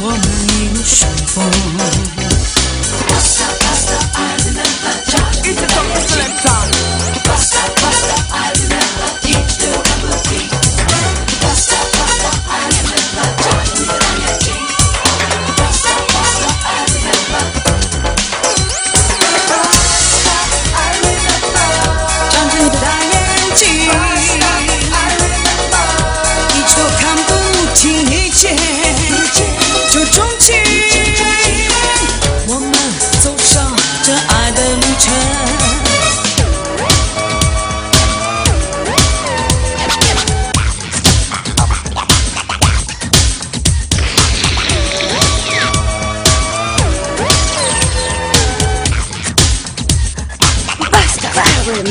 我们一路顺风。欢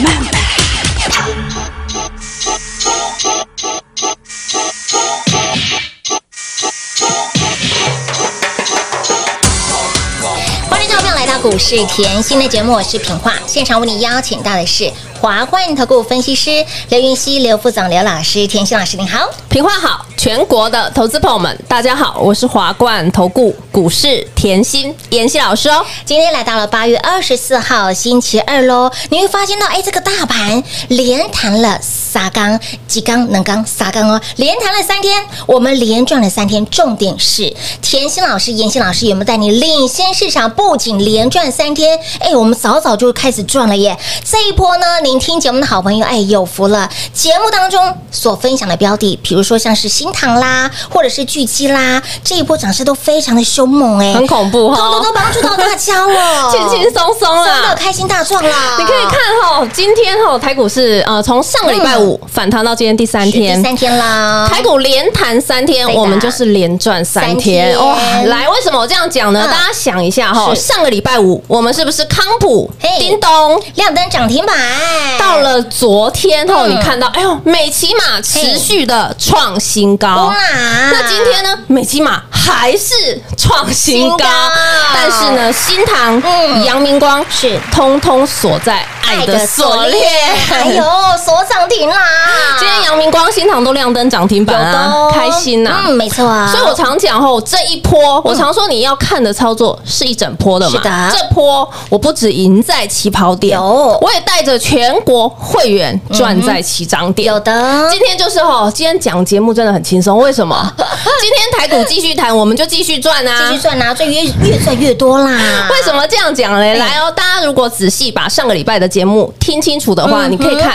迎各位来到股市甜心的节目，我是品化。现场为你邀请到的是华冠投顾分析师刘云熙、刘副总、刘老师，田心老师您好。平话好，全国的投资朋友们，大家好，我是华冠投顾股市甜心妍希老师哦。今天来到了八月二十四号星期二喽，你会发现到，哎，这个大盘连弹了撒缸、几缸、能缸、撒缸哦，连谈了三天，我们连赚了三天。重点是，甜心老师、妍希老师有没有带你领先市场？不仅连赚三天，哎，我们早早就开始赚了耶。这一波呢，您听节目的好朋友，哎，有福了。节目当中所分享的标的，比如说像是新塘啦，或者是巨基啦，这一波涨势都非常的凶猛，哎，很恐怖哈通通都帮助到大家了，轻轻松松真的啦。开心大赚啦！你可以看哈，今天哈台股是呃从上个礼拜五反弹到今天第三天。第，三天啦，台股连弹三天，我们就是连赚三三天。天哇！来，为什么我这样讲呢？嗯。大家想一下哈，是。上个礼拜五我们是不是康普嘿、叮咚？亮灯涨停板，到了昨天后，嗯。你看到，哎呦，美骑马持续的创新高。哇。那今天呢，美骑马还是创新高。新高，但是呢，新塘、嗯。阳明光是。通通锁在爱的锁链。哎呦，锁涨停啦！今天阳明光、新塘都亮灯涨停有板啊，的哦开心呐、嗯，没错啊。所以我常讲吼，这一波我常说你要看的操作是一整波的嘛。是的这波我不止赢在起跑点，有我也带着全国会员赚在起涨点。有的今天就是吼，今天讲节目真的很轻松，为什么？今天台股继续谈，我们就继续赚啊，继续赚啊，赚越越赚越多啦。为什么这样讲嘞？哎来哦，大家如果仔细把上个礼拜的节目听清楚的话，嗯哼你可以看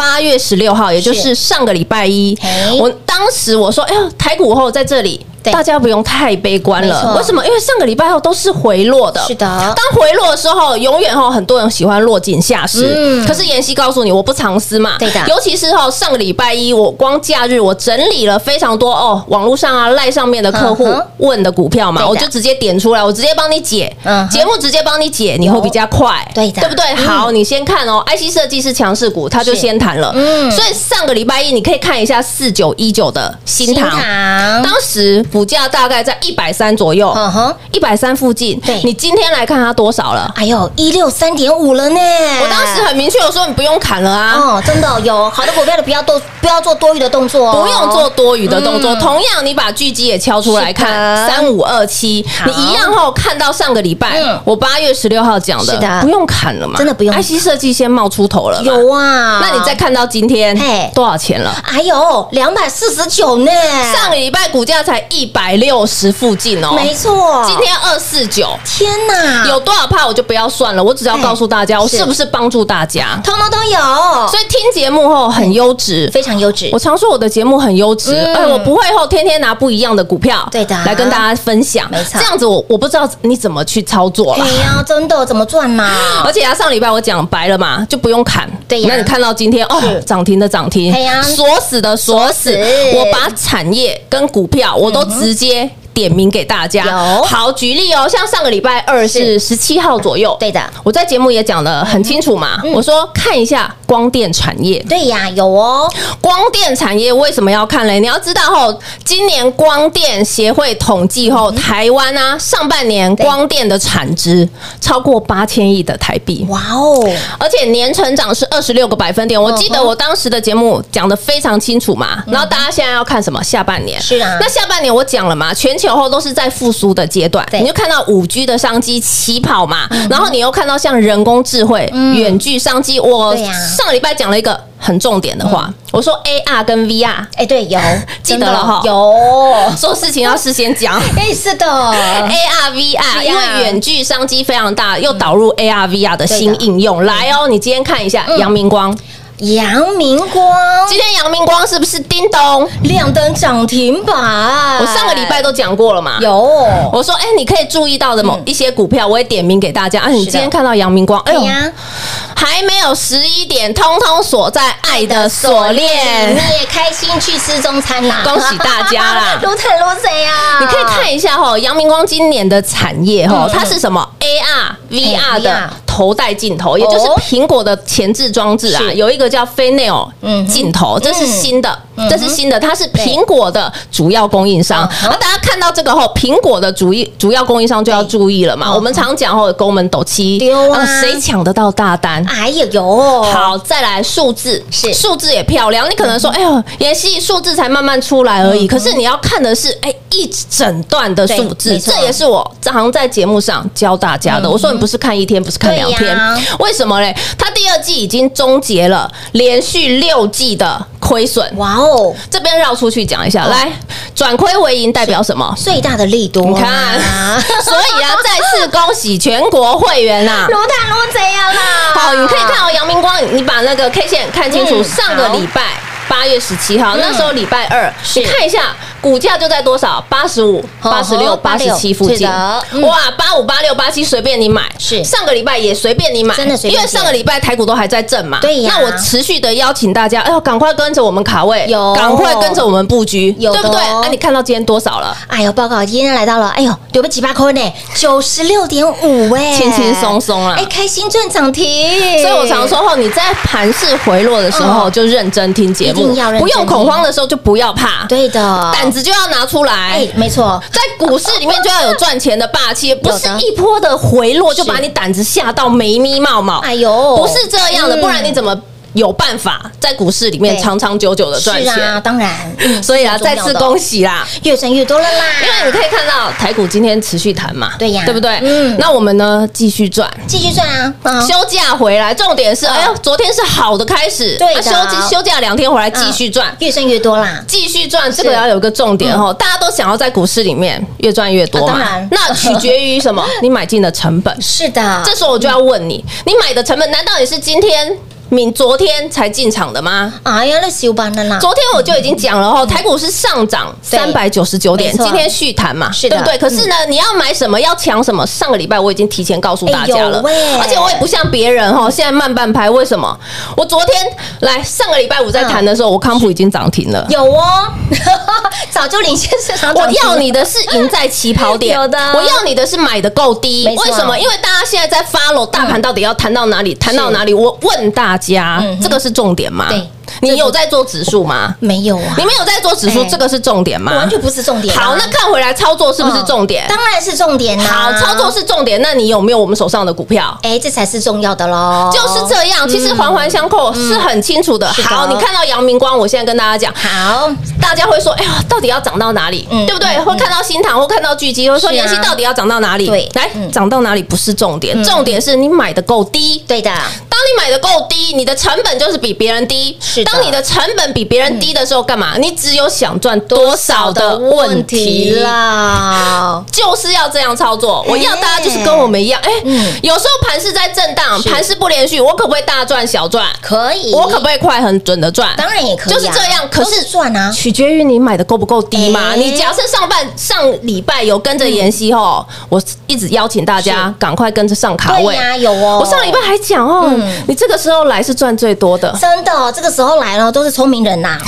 八月十六号，也就是上个礼拜一，我当时我说，哎呦，台股后在这里。对大家不用太悲观了。为什么？因为上个礼拜后都是回落的。是的当回落的时候，永远哈很多人喜欢落井下石。嗯可是妍希告诉你，我不藏私嘛。对的尤其是哈上个礼拜一，我光假日我整理了非常多哦，网络上啊赖上面的客户问的股票嘛，我就直接点出来，我直接帮你解嗯哼，节目直接帮你解，你会比较快。对的对不对？嗯好，你先看哦，IC 设计是强势股，他就先谈了。嗯所以上个礼拜一你可以看一下四九一九的新塘。堂，当时股价大概在一百三左右，嗯哼，一百三附近。对。你今天来看它多少了？哎呦，一六三点五了呢。我当时很明确，我说你不用砍了啊。哦，真的有。好的股票的，不要多不要做多余的动作哦，不用做多余的动作，嗯。同样你把巨基也敲出来看，的。三五二七，你一样后看到上个礼拜嗯，我八月十六号讲是的。的，不用砍了嘛，真的不用。IC 设计先冒出头了，有啊。那你再看到今天嘿。多少钱了？哎呦，两百四十九呢，上个礼拜股价才一百六十附近哦，没错，今天二四九。天哪，有多少帕我就不要算了，我只要告诉大家，我是是不是帮助大家？通通都有，所以听节目后很优质。非常优质我。常说我的节目很优质，嗯哎，我不会后天天拿不一样的股票，对的来跟大家分享。没错这样子我我不知道你怎么去操作了对。呀，真的怎么赚嘛？而且啊，上礼拜我讲白了嘛，就不用砍。对呀那你看到今天哦，涨停的涨停对呀，锁死的锁死，我把产业跟股票我都直接。点名给大家，好举例哦，像上个礼拜二是十七号左右，对的。我在节目也讲的很清楚嘛，嗯。我说看一下光电产业，对呀，有哦，光电产业为什么要看嘞？你要知道哦，今年光电协会统计后，台湾啊上半年光电的产值超过八千亿的台币。哇哦，而且年成长是二十六个百分点，我记得我当时的节目讲的非常清楚嘛。然后大家现在要看什么？下半年。是啊。那下半年我讲了嘛，全球后都是在复苏的阶段，你就看到五 G 的商机起跑嘛，然后你又看到像人工智慧、远距商机。我上个礼拜讲了一个很重点的话，我说 AR 跟 VR。哎，对，有，记得了哈？有，做事情要事先讲。哎，是的，AR VR，因为远距商机非常大，又导入 AR VR 的新应用。来哦，你今天看一下嗯。阳明光，阳明光。今天阳明光是不是叮咚？亮灯涨停板，我上个礼拜都讲过了嘛。有，我说，哎，你可以注意到的某一些股票，我也点名给大家。啊，你今天看到阳明光，哎呀，还没有十一点，通通锁在爱的锁链。你。也开心去吃中餐啦，恭喜大家啦。撸坦撸谁呀？你可以看一下哈，阳明光今年的产业哈嗯，它是什么？AR、VR 哎的头戴镜头，也就是苹果的前置装置啊，有一个叫 f a n e l 镜头，这是新的嗯，这是新的，它是苹果的主要供应商。那大家看到这个后，苹果的主一主要供应商就要注意了嘛。嗯我们常讲后，宫门斗七，谁抢得到大单？哎呀有，好，再来数字，是。数字也漂亮。你可能说，哎呦，妍希数字才慢慢出来而已。可是你要看的是，哎，一整段的数字，这也是我常在节目上教大家的。我说你不是看一天，不是看两天。为什么嘞？它第二季已经终结了连续六季的亏损。哇哦，这边绕出去讲一下，来，转亏为盈代表什么？最大的力度，你看，所以啊，再次恭喜全国会员呐、撸坦撸怎样啦？好，你可以看哦，阳明光，你把那个 K 线看清楚。嗯上个礼拜八月十七号，嗯那时候礼拜二，你看一下股价就在多少？八十五、哦八十六、八十七附近。嗯。哇，八五、八六、八七随便你买。是。上个礼拜也随便你买，真的随便因为上个礼拜台股都还在震嘛。对呀。那我持续的邀请大家，哎呦，赶快跟着我们卡位，有。赶快跟着我们布局，有的对不对？那啊，你看到今天多少了？哎呦，报告今天来到了，哎呦，有个几百块呢，九十六点五哎，轻轻松松啦哎，开心赚涨停，所以我常说后，你在盘势回落的时候嗯。就认真听节目不用恐慌的时候就不要怕，对的，胆子就要拿出来哎。，没错，在股市里面就要有赚钱的霸气，不是一波的回落就把你胆子吓到没咪冒冒。哎呦，不是这样的，嗯不然你怎么有办法在股市里面对长长久久的赚是啊，钱？当然，嗯 所以啊，再次恭喜，啦！越赚越多了啦，因为你可以看到台股今天持续弹嘛，对呀对不对？嗯那我们呢继续赚。继续赚啊，啊休假回来，重点是，嗯哎呦，昨天是好的开始，对休休假两天回来继续赚。越赚越多啦，继续赚，这个要有一个重点哦，大家都想要在股市里面越赚越多嘛啊当然。那取决于什么？你买进的成本。是的，这时候我就要问你，你买的成本难道也是今天明昨天才进场的吗？哎呀，那休班的啦，昨天我就已经讲了哦，台股是上涨对三百九十九点，今天续谈嘛，对不对？可是呢，你要买什么，要抢什么？上个礼拜我已经提前告诉大家了而且我也不像别人哈，现在慢半拍。为什么？我昨天来上个礼拜五在谈的时候，我康普已经涨停了。有哦，早就领先市场我。要你的是赢在起跑点，有的我要你的是买的够低。为什么？因为大家现在在 follow 大盘到底要谈到哪里，谈到哪里？我问大家嗯，这个是重点嘛？对，你有在做指数吗？没有啊你？没有在做指数哎，这个是重点吗？完全不是重点啊。好，那看回来操作是不是重点？当然是重点啦。好，操作是重点。那你有没有我们手上的股票？哎，这才是重要的喽。就是这样，其实环环相扣是很清楚的。好，你看到阳明光，我现在跟大家讲，好，大家会说，哎呀，到底要涨到哪里？嗯对不对？嗯会看到新塘，会看到巨基，会说妍希到底要涨到哪里？对来嗯涨到哪里不是重点，嗯重点是你买的够低。对的，当你买的够低，你的成本就是比别人低。是的当你的成本比别人低的时候，干嘛？你只有想赚多少的问题啦。就是要这样操作。我要大家就是跟我们一样，哎嗯，有时候盘是在震荡，盘是不连续，我可不可以大赚小赚？可以，我可不可以快很准的赚？当然也可以啊，就是这样。可都是赚啊，取决于你买的够不够低嘛。哎你假设上半上礼拜有跟着妍希吼，我一直邀请大家赶快跟着上卡位。对呀，有哦。我上礼拜还讲哦嗯，你这个时候来是赚最多的，真的哦这个时候来了，都是聪明人呐，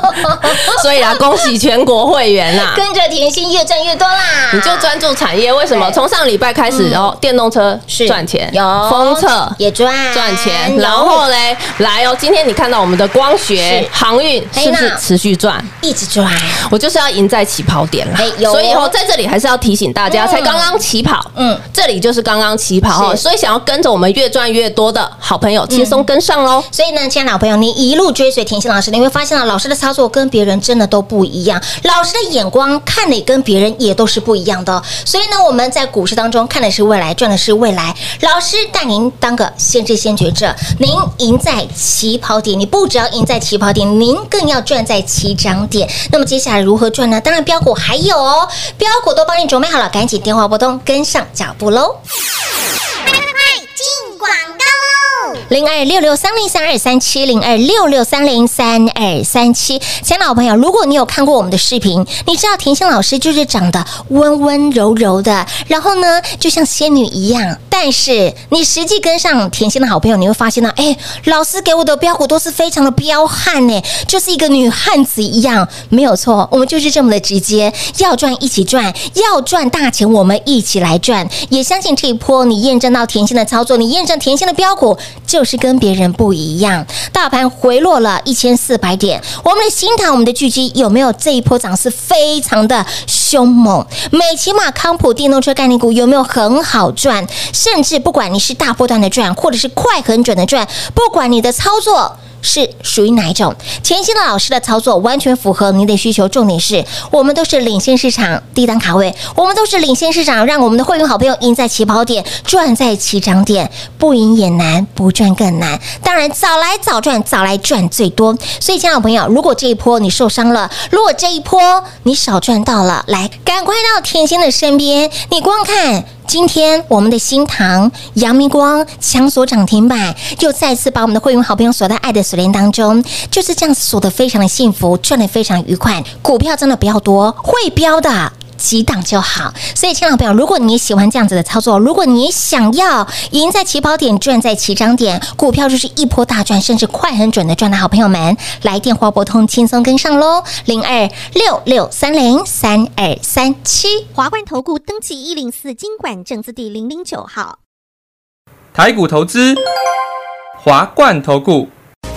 所以啊，恭喜全国会员呐！跟着甜心越赚越多啦。你就专注产业，为什么？从上礼拜开始，然后电动车是。赚钱，有。封测也赚。赚钱，然后嘞，来哦，今天你看到我们的光学航运是不是持续赚？一直赚，我就是要赢在起跑点啦。哎有哦，所以哦，在这里还是要提醒大家，嗯。才刚刚起跑，嗯。嗯，这里就是刚刚起跑哦，所以想要跟着我们越赚越多的好朋友，轻松跟上喽。所以呢，亲爱的老朋友，你一路追随甜心老师，你会发现啊，老师的操作跟别人真的都不一样，老师的眼光看的跟别人也都是不一样的。所以呢，我们在股市当中看的是未来，赚的是未来。老师带您当个先知先觉者，您赢在起跑点，你不只要赢在起跑点，您更要赚在起涨点。那么接下来如何赚呢？当然标股还有哦，标股都帮你准备好了，赶紧电话拨通，跟上脚步喽！快进广告喽。零二六六三零三二三七零二六六三零三二三七，亲爱的老朋友，如果你有看过我们的视频，你知道甜心老师就是长得温温柔柔的，然后呢，就像仙女一样。但是你实际跟上甜心的好朋友，你会发现到，哎，老师给我的标股都是非常的彪悍呢，就是一个女汉子一样，没有错，我们就是这么的直接，要赚一起赚，要赚大钱，我们一起来赚。也相信这一波你验证到甜心的操作，你验证甜心的标股就是跟别人不一样。大盘回落了一千四百点，我们的新塘，我们的巨基有没有这一波涨势非常的凶猛？美骑马、康普电动车概念股有没有很好赚？甚至不管你是大波段的赚，或者是快很准的赚，不管你的操作。是属于哪一种？甜心的老师的操作完全符合您的需求，重点是我们都是领先市场低档卡位，我们都是领先市场，让我们的会员好朋友赢在起跑点，赚在起涨点，不赢也难，不赚更难。当然，早来早赚，早来赚最多。所以，亲爱的朋友，如果这一波你受伤了，如果这一波你少赚到了，来，赶快到甜心的身边，你光看。今天我们的新塘、阳明光强锁涨停板，又再次把我们的会员好朋友锁在爱的锁链当中，就是这样锁的非常的幸福，赚的非常愉快。股票真的不要多，会标的。几档就好，所以，亲爱的朋友，如果你喜欢这样子的操作，如果你想要赢在起跑点，赚在起涨点，股票就是一波大赚，甚至快很准的赚的好朋友们，来电话拨通，轻松跟上喽，零二六六三零三二三七。华冠投顾登记一零四经管证字第零零九号。台股投资，华冠投顾。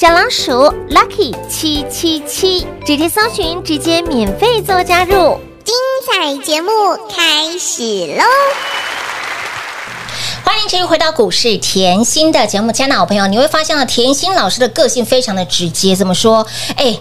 小老鼠 Lucky 七七七，直接搜寻，直接免费做加入。精彩节目开始喽！欢迎继续回到股市甜心的节目，亲爱的好朋友，你会发现啊，甜心老师的个性非常的直接，怎么说？哎。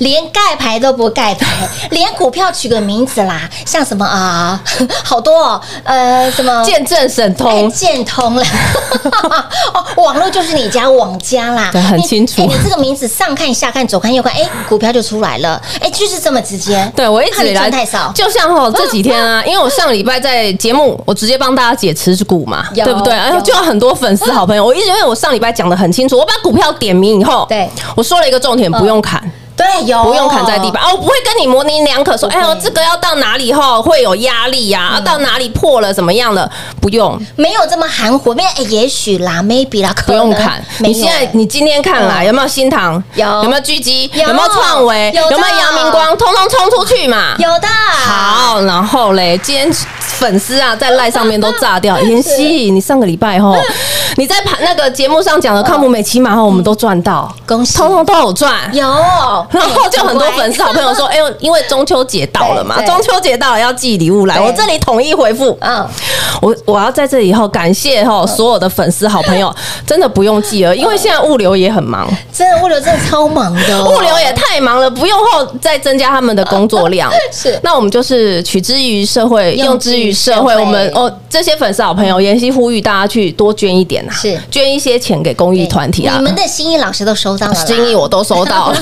连盖牌都不盖牌，连股票取个名字啦，像什么啊，好多哦，呃，什么见证神通、建通了，哦，网络就是你家网家啦，对，很清楚。你这个名字上看下看左看右看，哎，股票就出来了，哎，就是这么直接。对我一直以来太少，就像哈这几天啊，因为我上礼拜在节目，我直接帮大家解持股嘛，对不对？然后就有很多粉丝好朋友，我一直因为我上礼拜讲的很清楚，我把股票点名以后，对我说了一个重点，不用砍。对，有不用砍在地板哦，我不会跟你模棱两可说，哎呦，这个要到哪里后会有压力呀？到哪里破了怎么样的？不用，没有这么含糊，没有，哎，也许啦，maybe 啦，不用砍。你现在你今天看来有没有新塘？有，有没有狙击？有没有创维？有没有阳明光？通通冲出去嘛？有的。好，然后嘞，今天粉丝啊在赖上面都炸掉。妍希，你上个礼拜吼你在盘那个节目上讲的康普美骑马后，我们都赚到，恭喜，通通都有赚。有，然后就很多。粉丝好朋友说：“ 哎呦，因为中秋节到了嘛，中秋节到了要寄礼物来，我这里统一回复。嗯，我我要在这里以后感谢哈所有的粉丝好朋友，真的不用寄了，因为现在物流也很忙，真的物流真的超忙的，物流也太忙了，不用后再增加他们的工作量。是，那我们就是取之于社会，用之于社会。我们哦，这些粉丝好朋友，妍希呼吁大家去多捐一点呐，是捐一些钱给公益团体啊。你们的心意老师都收到了，心意我都收到了。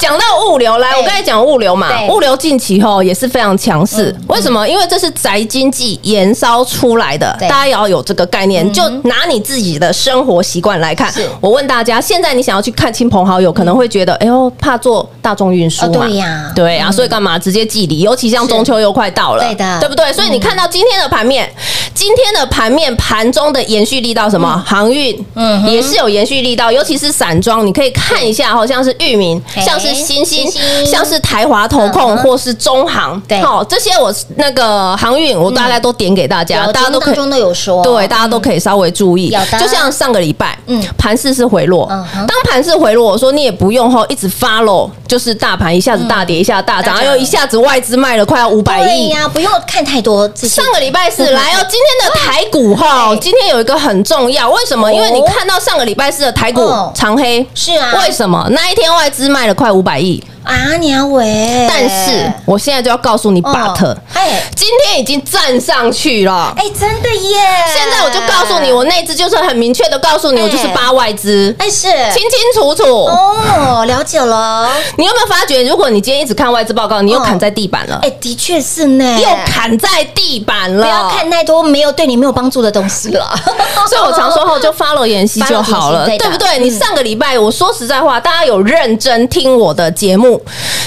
讲到物流来，我刚才讲物流嘛，物流近期后也是非常强势。为什么？因为这是宅经济延烧出来的，大家也要有这个概念。就拿你自己的生活习惯来看，我问大家，现在你想要去看亲朋好友，可能会觉得，哎呦，怕坐大众运输嘛？对呀，对啊，所以干嘛直接寄礼？尤其像中秋又快到了，对的，对不对？所以你看到今天的盘面，今天的盘面盘中的延续力到什么？航运，嗯，也是有延续力到，尤其是散装，你可以看一下，好像是域名，像是星星。像是台华投控或是中航，对，好，这些我那个航运我大概都点给大家，大家都可以中都有说，对，大家都可以稍微注意。就像上个礼拜，嗯，盘势是回落，当盘势回落，我说你也不用后一直 follow，就是大盘一下子大跌，一下大涨，又一下子外资卖了快要五百亿。呀，不用看太多。上个礼拜四来哦，今天的台股哈，今天有一个很重要，为什么？因为你看到上个礼拜四的台股长黑，是啊，为什么？那一天外资卖了快五百亿。啊，鸟尾！但是我现在就要告诉你，but，哎，今天已经站上去了，哎，真的耶！现在我就告诉你，我那只就是很明确的告诉你，我就是八外资，哎，是清清楚楚哦，了解了。你有没有发觉，如果你今天一直看外资报告，你又砍在地板了？哎，的确是呢，又砍在地板了。不要看太多没有对你没有帮助的东西了。所以我常说后就 follow 妍希就好了，对不对？你上个礼拜我说实在话，大家有认真听我的节目。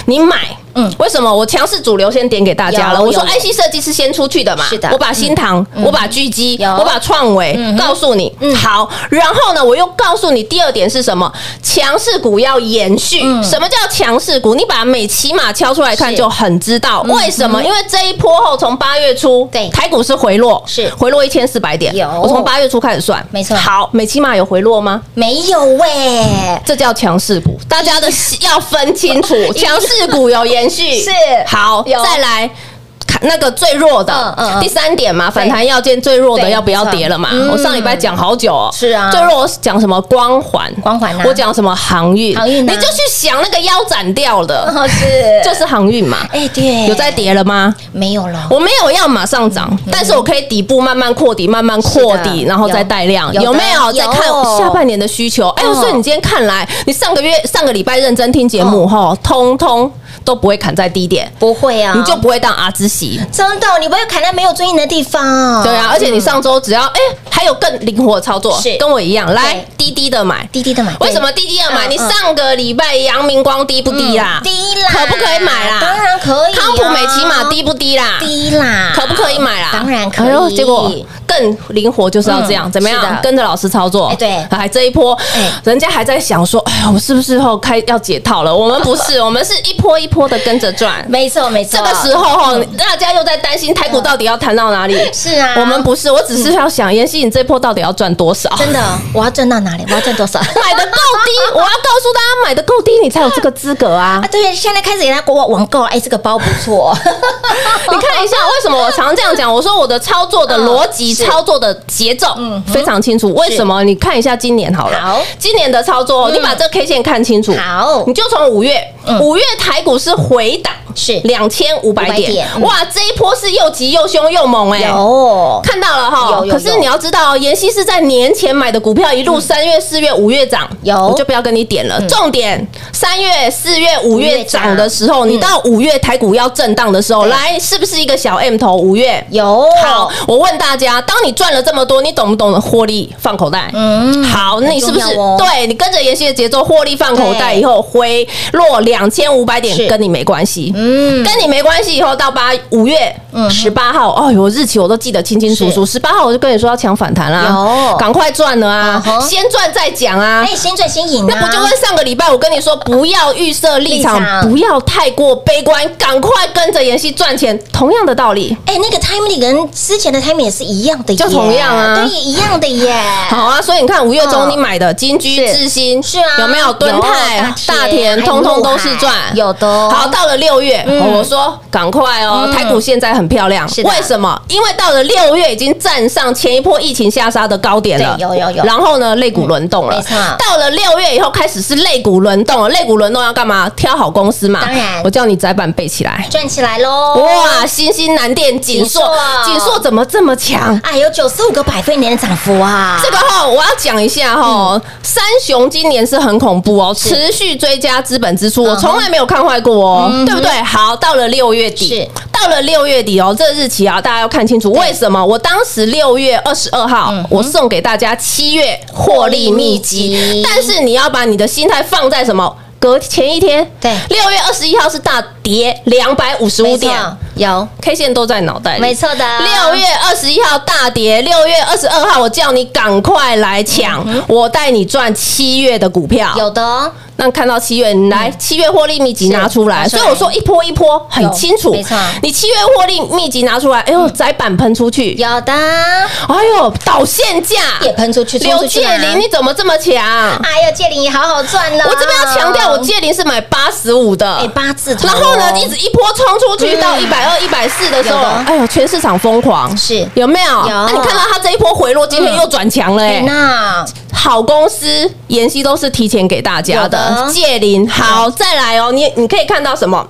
你买。嗯，为什么我强势主流先点给大家了？我说 IC 设计是先出去的嘛？是的，我把新唐，我把狙击，我把创维告诉你。嗯，好，然后呢，我又告诉你第二点是什么？强势股要延续。什么叫强势股？你把美骑马敲出来看就很知道为什么？因为这一波后从八月初，对台股是回落，是回落一千四百点。有，我从八月初开始算，没错。好，美骑马有回落吗？没有喂，这叫强势股。大家的要分清楚，强势股有延续。是。好，再来。那个最弱的，第三点嘛，反弹要见最弱的要不要跌了嘛？我上礼拜讲好久哦，是啊，最弱我讲什么光环，光环，我讲什么航运，航运，你就去想那个腰斩掉的，是，就是航运嘛。哎，对，有在跌了吗？没有了，我没有要马上涨，但是我可以底部慢慢扩底，慢慢扩底，然后再带量，有没有？再看下半年的需求。哎呦，所以你今天看来，你上个月上个礼拜认真听节目哈，通通。都不会砍在低点，不会啊，你就不会当阿兹席。真的，你不会砍在没有尊严的地方。对啊，而且你上周只要哎，还有更灵活的操作，是跟我一样，来对低低的买。滴滴的买，为什么滴滴的买？嗯你上个礼拜阳明光低不低啦？低啦？可不可以买啦？当然可以啊。康普美骑马低不低啦？低啦，可不可以买啦？当然可以哎结果更灵活就是要这样，嗯怎么样？跟着老师操作。哎对还这一波哎，人家还在想说，哎呀，我是不是后开要解套了？我们不是，我们是一波一波的跟着转。没错没错。这个时候哈，大家又在担心台股到底要弹到哪里？是啊，我们不是，我只是要想，妍希，你这波到底要赚多少？真的，我要赚到哪里？我要赚多少？买的够低，我要告诉大家，买的够低，你才有这个资格啊啊，！对，现在开始给他给我网购，哎，这个包不错，你看一下，为什么我常这样讲？我说我的操作的逻辑、操作的节奏非常清楚。为什么？你看一下今年好了，好今年的操作，你把这个 K 线看清楚。好你就从五月，五月台股是回档，是。两千五百500点哇，这一波是又急又凶又猛哎。有。看到了哈可是你要知道，妍希是在年前买的股票，一路三月、四月、五月涨，有。我就不要跟你点了。重点，三月、四月、五月涨的时候，嗯你到五月台股要震荡的时候，对来是不是一个小 M 头？五月。有。好，我问大家，当你赚了这么多，你懂不懂得获利放口袋？嗯好，那你是不是对你跟着妍希的节奏获利放口袋以后回落两千五百点是，跟你没关系。嗯，跟你没关系，以后到八五月十八号，哦哟，日期我都记得清清楚楚。十八号我就跟你说要抢反弹啦，有。赶快赚了啊先赚再讲啊。哎，。先赚先赢啊，那不就跟上个礼拜我跟你说，不要预设立场不要太过悲观，赶快跟着妍希赚钱，同样的道理。哎，那个 timing 跟之前的 timing 也是一样的，就同样啊。对，一样的耶。好啊，所以你看五月中嗯你买的金居、是智新是啊。有没有敦泰、大田，通通都是赚，有的。哦好，到了六月，嗯。我说赶快哦，嗯。台股现在很漂亮，是为什么？因为到了六月已经站上前一波疫情下杀的高点了，有有有然后呢，肋骨轮动了，没错到了六月以后开始是肋骨轮动了，肋骨轮动要干嘛？挑好公司嘛。当然我叫你窄板背起来。转起来喽！哇，新兴南电、锦硕锦硕，怎么这么强？哎，有九十五个百分点的涨幅啊！这个哈，我要讲一下哈，三雄今年是很恐怖哦，持续追加资本支出，我从来没有看坏过哦嗯，对不对？好，到了六月底是，到了六月底哦，这日期啊，大家要看清楚，为什么？我当时六月二十二号嗯，我送给大家七月获利秘籍，但是你要把你的心态放在什么？隔前一天，对。六月二十一号是大跌两百五十五点有，K 线都在脑袋里，没错的，六月二十一号大跌，六月二十二号我叫你赶快来抢，我带你赚七月的股票。有的哦。那看到七月，你来七月获利秘籍拿出来，所以我说一波一波很清楚。没错。你七月获利秘籍拿出来，哎呦，窄板喷出去，有的。哎呦，导线价。也喷出去，冲刘出去啦介林你怎么这么强？哎呦，借零也好好赚了。我这边要强调，我介林是买八十五的，哎八字然后呢，一直一波冲出去到一百二、一百四的时候，哎呦，全市场疯狂，是。有没有？有。那你看到它这一波回落，今天又转强了，哎。哎，那。好公司妍希都是提前给大家的借零。好，再来哦，你你可以看到什么？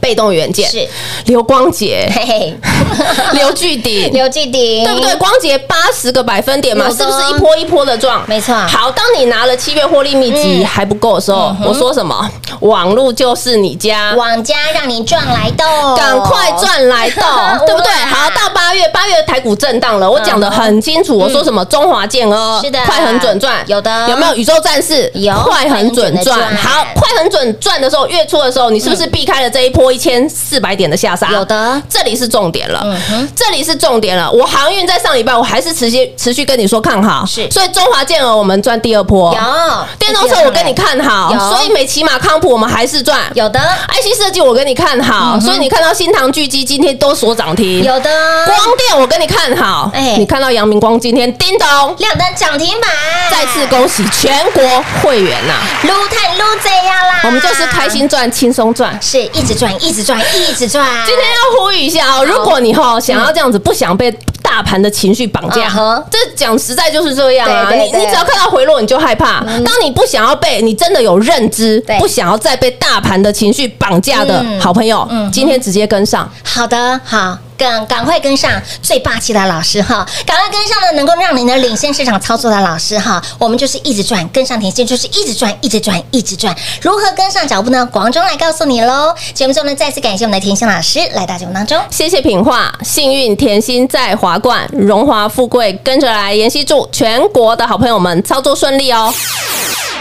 被动元件是刘光杰、嘿嘿，刘巨鼎，刘巨鼎对不对？？光杰八十个百分点嘛，是不是一波一波的撞？没错好，当你拿了七月获利秘籍嗯还不够的时候，我说什么？网络就是你家。网家让你赚来的，赶快赚来到，对不对？好，到八月，八月台股震荡了，我讲的很清楚。我说什么？中华健哦是的快很准赚，有的有没有？宇宙战士有快很准。赚好，快很准赚的时候，月初的时候，你是不是避开了这一波一千四百点的下杀？有的。这里是重点了。嗯哼，这里是重点了。我航运在上礼拜我还是持续持续跟你说看好，是。所以中华健儿我们赚第二波，有。电动车我跟你看好，有。所以美骑马康普我们还是赚。有的。IC 设计我跟你看好，所以你看到新唐巨基今天都锁涨停，有的。光电我跟你看好，哎。你看到阳明光今天叮咚，亮灯涨停板，再次恭喜全国会员呐、撸探撸这样啦，我们就是开心赚，轻松赚。是一直赚，一直赚，一直赚。今天要呼吁一下哦，如果你哈想要这样子，不想被大盘的情绪绑架这讲实在就是这样啊。你你只要看到回落，你就害怕。当你不想要被你真的有认知，不想要再被大盘的情绪绑架的嗯好朋友，今天直接跟上。好的，好，赶赶快跟上最霸气的老师哈，赶快跟上呢，能够让你呢领先市场操作的老师哈，我们就是一直赚，跟上甜心就是一直赚，一直赚，一直赚。如何跟上脚步呢？广中来告诉你喽。节目中呢，再次感谢我们的甜心老师来到节目当中。谢谢品画，幸运甜心在华冠，荣华富贵跟着来。妍希祝全国的好朋友们操作顺利哦。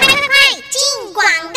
快进广告喽！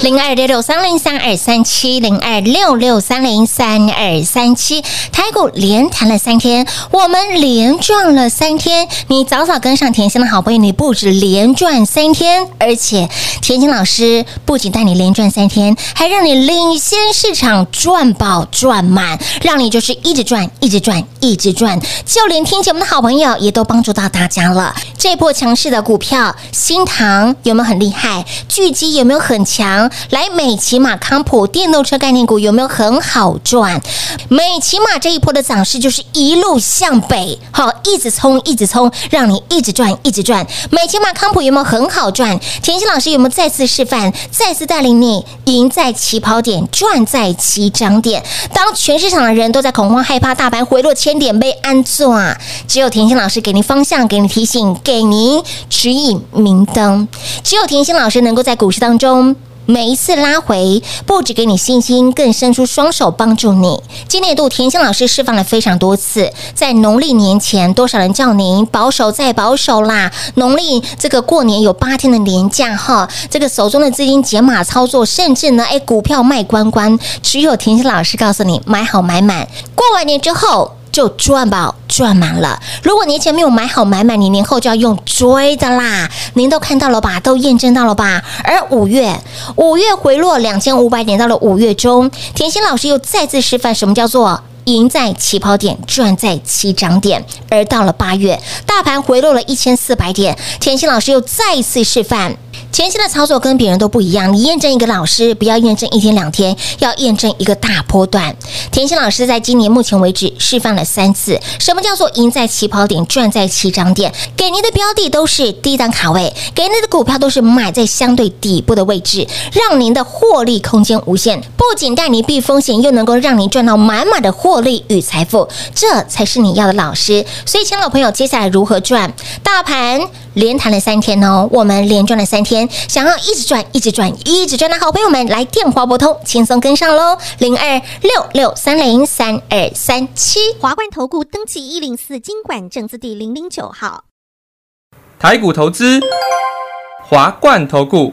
零二六六三零三二三七零二六六三零三二三七，台股连弹了三天，我们连赚了三天。你早早跟上甜心的好朋友，你不止连赚三天，而且甜心老师不仅带你连赚三天，还让你领先市场赚饱赚满，让你就是一直赚，一直赚，一直赚。就连听节目的好朋友也都帮助到大家了。这波强势的股票，新塘有没有很厉害？巨基有没有很强？来，美骑马、康普电动车概念股有没有很好赚？美骑马这一波的涨势就是一路向北，好，一直冲，一直冲，让你一直赚，一直赚。美骑马、康普有没有很好赚？田心老师有没有再次示范，再次带领你赢在起跑点，赚在起涨点？当全市场的人都在恐慌、害怕大盘回落千点被安坐啊，只有田心老师给您方向，给你提醒，给您指引明灯。只有田心老师能够在股市当中。每一次拉回，不止给你信心，更伸出双手帮助你。今年度田心老师释放了非常多次，在农历年前，多少人叫您保守再保守啦？农历这个过年有八天的年假哈，这个手中的资金减码操作，甚至呢，哎，股票卖光光，只有田心老师告诉你买好买满。过完年之后。就赚饱赚满了。如果年前没有买好买满，你年后就要用追的啦。您都看到了吧？都验证到了吧？而五月，五月回落两千五百点，到了五月中，甜心老师又再次示范什么叫做赢在起跑点，赚在起涨点。而到了八月，大盘回落了一千四百点，甜心老师又再次示范。前期的操作跟别人都不一样，你验证一个老师，不要验证一天两天，要验证一个大波段。甜心老师在今年目前为止示范了三次，什么叫做赢在起跑点，赚在起涨点？给您的标的都是低档卡位，给您的股票都是买在相对底部的位置，让您的获利空间无限。不仅带你避风险，又能够让您赚到满满的获利与财富，这才是你要的老师。所以，亲爱的朋友，接下来如何赚？大盘连谈了三天哦，我们连赚了三天。想要一直赚、一直赚、一直赚的好朋友们，来电话拨通，轻松跟上喽！零二六六三零三二三七。华冠投顾登记一零四经管证字第零零九号。台股投资，华冠投顾。